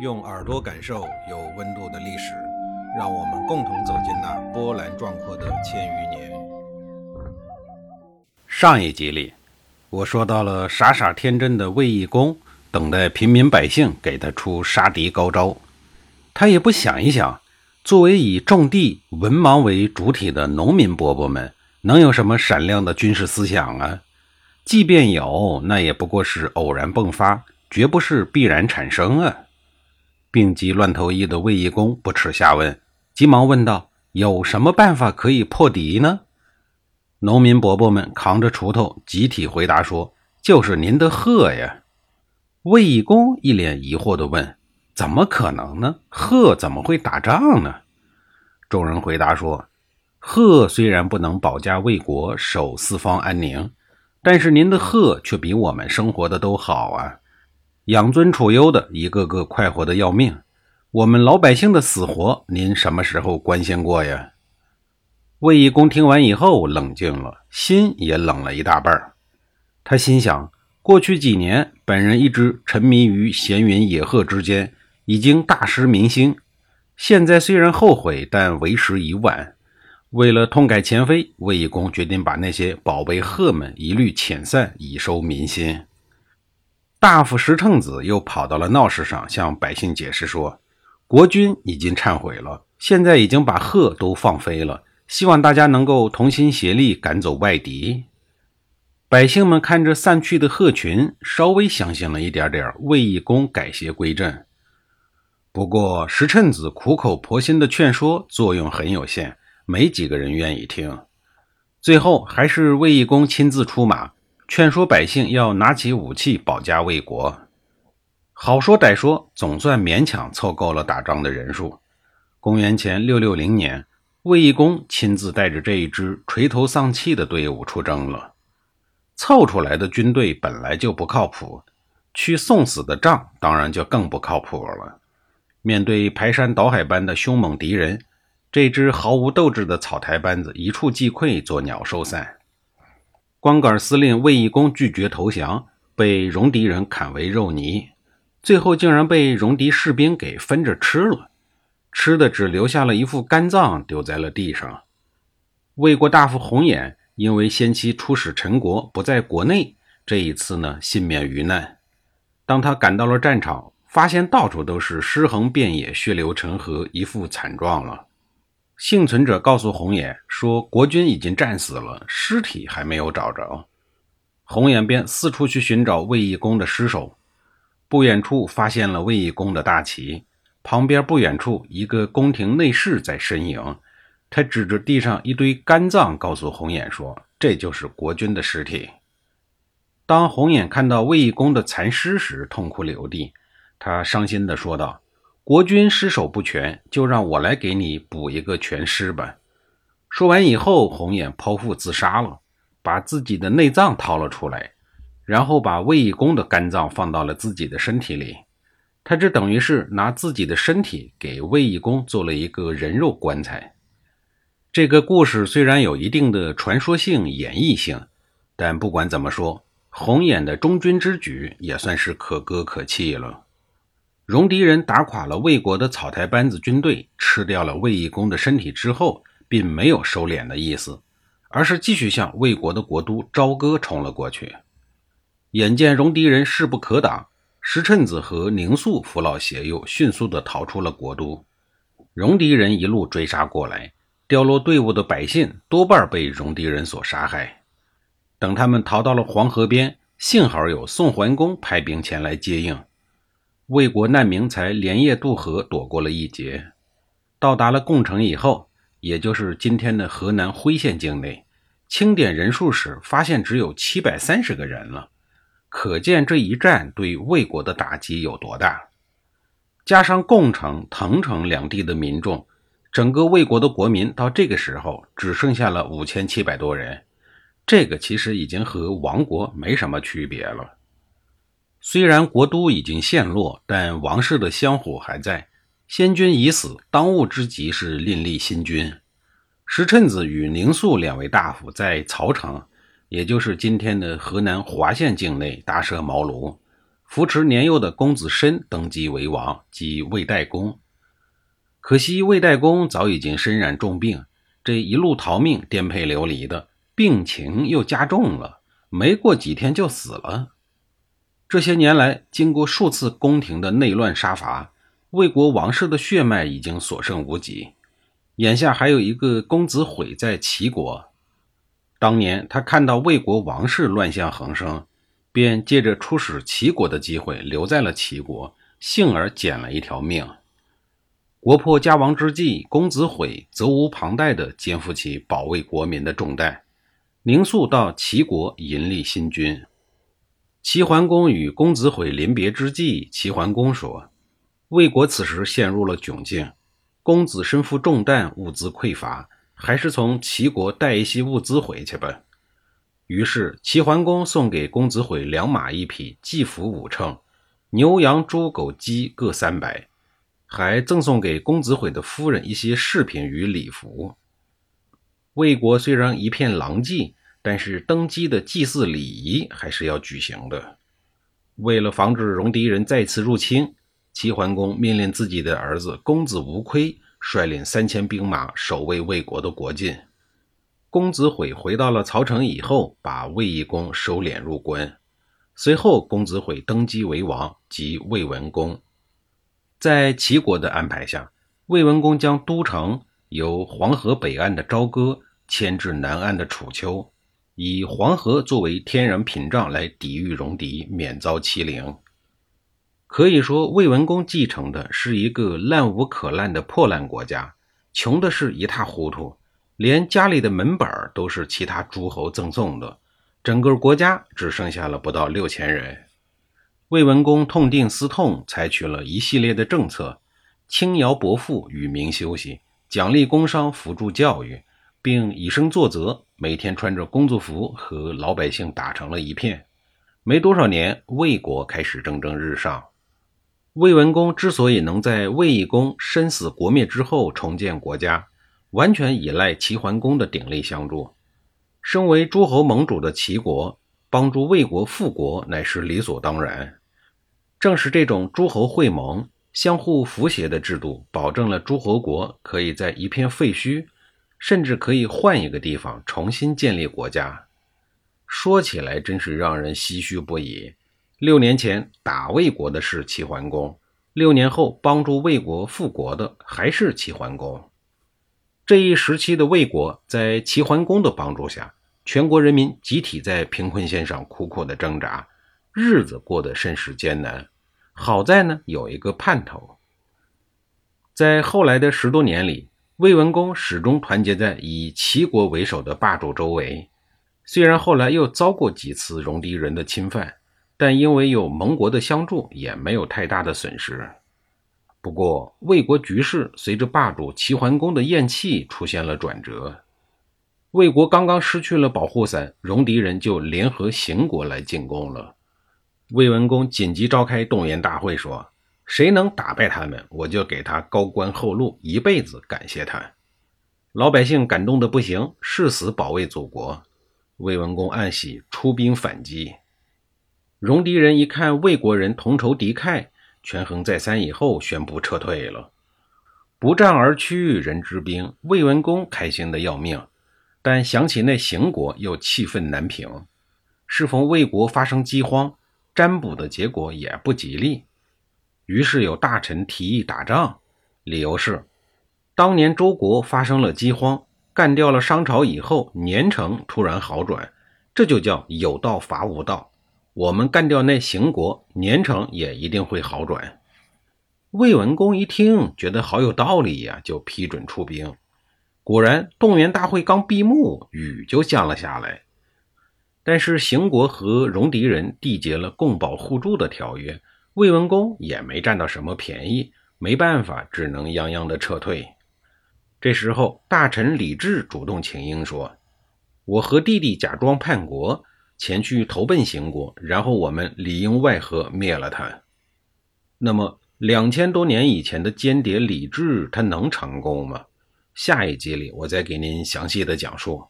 用耳朵感受有温度的历史，让我们共同走进那波澜壮阔的千余年。上一集里，我说到了傻傻天真的卫懿公，等待平民百姓给他出杀敌高招，他也不想一想，作为以种地、文盲为主体的农民伯伯们，能有什么闪亮的军事思想啊？即便有，那也不过是偶然迸发，绝不是必然产生啊！病急乱投医的卫懿公不耻下问，急忙问道：“有什么办法可以破敌呢？”农民伯伯们扛着锄头，集体回答说：“就是您的鹤呀！”卫懿公一脸疑惑地问：“怎么可能呢？鹤怎么会打仗呢？”众人回答说：“鹤虽然不能保家卫国、守四方安宁，但是您的鹤却比我们生活的都好啊！”养尊处优的，一个个快活的要命。我们老百姓的死活，您什么时候关心过呀？卫懿公听完以后冷静了，心也冷了一大半。他心想：过去几年，本人一直沉迷于闲云野鹤之间，已经大失民心。现在虽然后悔，但为时已晚。为了痛改前非，卫懿公决定把那些宝贝鹤们一律遣散，以收民心。大夫石称子又跑到了闹市上，向百姓解释说：“国君已经忏悔了，现在已经把鹤都放飞了，希望大家能够同心协力赶走外敌。”百姓们看着散去的鹤群，稍微相信了一点点，卫懿公改邪归正。不过石称子苦口婆心的劝说作用很有限，没几个人愿意听。最后还是卫懿公亲自出马。劝说百姓要拿起武器保家卫国，好说歹说，总算勉强凑够了打仗的人数。公元前六六零年，卫懿公亲自带着这一支垂头丧气的队伍出征了。凑出来的军队本来就不靠谱，去送死的仗当然就更不靠谱了。面对排山倒海般的凶猛敌人，这支毫无斗志的草台班子一触即溃，作鸟兽散。光杆司令卫懿公拒绝投降，被戎狄人砍为肉泥，最后竟然被戎狄士兵给分着吃了，吃的只留下了一副肝脏丢在了地上。魏国大夫红眼因为先期出使陈国不在国内，这一次呢幸免于难。当他赶到了战场，发现到处都是尸横遍野、血流成河，一副惨状了。幸存者告诉红眼说：“国君已经战死了，尸体还没有找着。”红眼便四处去寻找卫懿公的尸首。不远处发现了卫懿公的大旗，旁边不远处一个宫廷内侍在呻吟。他指着地上一堆肝脏，告诉红眼说：“这就是国君的尸体。”当红眼看到卫懿公的残尸时，痛哭流涕。他伤心地说道。国君尸首不全，就让我来给你补一个全尸吧。说完以后，红眼剖腹自杀了，把自己的内脏掏了出来，然后把卫懿公的肝脏放到了自己的身体里。他这等于是拿自己的身体给卫懿公做了一个人肉棺材。这个故事虽然有一定的传说性、演绎性，但不管怎么说，红眼的忠君之举也算是可歌可泣了。戎狄人打垮了魏国的草台班子军队，吃掉了魏懿公的身体之后，并没有收敛的意思，而是继续向魏国的国都朝歌冲了过去。眼见戎狄人势不可挡，石趁子和宁肃扶老携幼，迅速地逃出了国都。戎狄人一路追杀过来，掉落队伍的百姓多半被戎狄人所杀害。等他们逃到了黄河边，幸好有宋桓公派兵前来接应。魏国难民才连夜渡河，躲过了一劫。到达了共城以后，也就是今天的河南辉县境内，清点人数时发现只有七百三十个人了，可见这一战对魏国的打击有多大。加上共城、滕城两地的民众，整个魏国的国民到这个时候只剩下了五千七百多人，这个其实已经和亡国没什么区别了。虽然国都已经陷落，但王室的香火还在。先君已死，当务之急是另立新君。石趁子与宁肃两位大夫在曹城，也就是今天的河南滑县境内搭设茅庐，扶持年幼的公子申登基为王，即魏代公。可惜魏代公早已经身染重病，这一路逃命、颠沛流离的，病情又加重了，没过几天就死了。这些年来，经过数次宫廷的内乱杀伐，魏国王室的血脉已经所剩无几。眼下还有一个公子毁在齐国。当年他看到魏国王室乱象横生，便借着出使齐国的机会留在了齐国，幸而捡了一条命。国破家亡之际，公子毁责无旁贷地肩负起保卫国民的重担，宁肃到齐国迎立新君。齐桓公与公子毁临别之际，齐桓公说：“魏国此时陷入了窘境，公子身负重担，物资匮乏。”还是从齐国带一些物资回去吧。于是齐桓公送给公子毁两马一匹，祭服五乘，牛羊猪狗鸡各三百，还赠送给公子毁的夫人一些饰品与礼服。魏国虽然一片狼藉，但是登基的祭祀礼仪还是要举行的。为了防止戎狄人再次入侵，齐桓公命令自己的儿子公子无亏。率领三千兵马守卫魏国的国境。公子毁回到了曹城以后，把魏懿公收敛入关。随后，公子毁登基为王，即魏文公。在齐国的安排下，魏文公将都城由黄河北岸的朝歌迁至南岸的楚丘，以黄河作为天然屏障来抵御戎狄，免遭欺凌。可以说，魏文公继承的是一个烂无可烂的破烂国家，穷的是一塌糊涂，连家里的门板都是其他诸侯赠送的，整个国家只剩下了不到六千人。魏文公痛定思痛，采取了一系列的政策，轻徭薄赋，与民休息，奖励工商，辅助教育，并以身作则，每天穿着工作服和老百姓打成了一片。没多少年，魏国开始蒸蒸日上。魏文公之所以能在魏懿公身死国灭之后重建国家，完全依赖齐桓公的鼎力相助。身为诸侯盟主的齐国，帮助魏国复国乃是理所当然。正是这种诸侯会盟、相互扶携的制度，保证了诸侯国可以在一片废墟，甚至可以换一个地方重新建立国家。说起来，真是让人唏嘘不已。六年前打魏国的是齐桓公，六年后帮助魏国复国的还是齐桓公。这一时期的魏国，在齐桓公的帮助下，全国人民集体在贫困线上苦苦的挣扎，日子过得甚是艰难。好在呢，有一个盼头。在后来的十多年里，魏文公始终团结在以齐国为首的霸主周围，虽然后来又遭过几次戎狄人的侵犯。但因为有盟国的相助，也没有太大的损失。不过，魏国局势随着霸主齐桓公的咽气出现了转折。魏国刚刚失去了保护伞，戎狄人就联合邢国来进攻了。魏文公紧急召开动员大会，说：“谁能打败他们，我就给他高官厚禄，一辈子感谢他。”老百姓感动的不行，誓死保卫祖国。魏文公暗喜，出兵反击。戎狄人一看魏国人同仇敌忾，权衡再三以后，宣布撤退了。不战而屈人之兵，魏文公开心的要命，但想起那邢国，又气愤难平。适逢魏国发生饥荒，占卜的结果也不吉利，于是有大臣提议打仗，理由是当年周国发生了饥荒，干掉了商朝以后，年成突然好转，这就叫有道伐无道。我们干掉那邢国，年成也一定会好转。魏文公一听，觉得好有道理呀，就批准出兵。果然，动员大会刚闭幕，雨就降了下来。但是邢国和戎狄人缔结了共保互助的条约，魏文公也没占到什么便宜，没办法，只能泱泱的撤退。这时候，大臣李治主动请缨说：“我和弟弟假装叛国。”前去投奔邢国，然后我们里应外合灭了他。那么两千多年以前的间谍李治，他能成功吗？下一集里我再给您详细的讲述。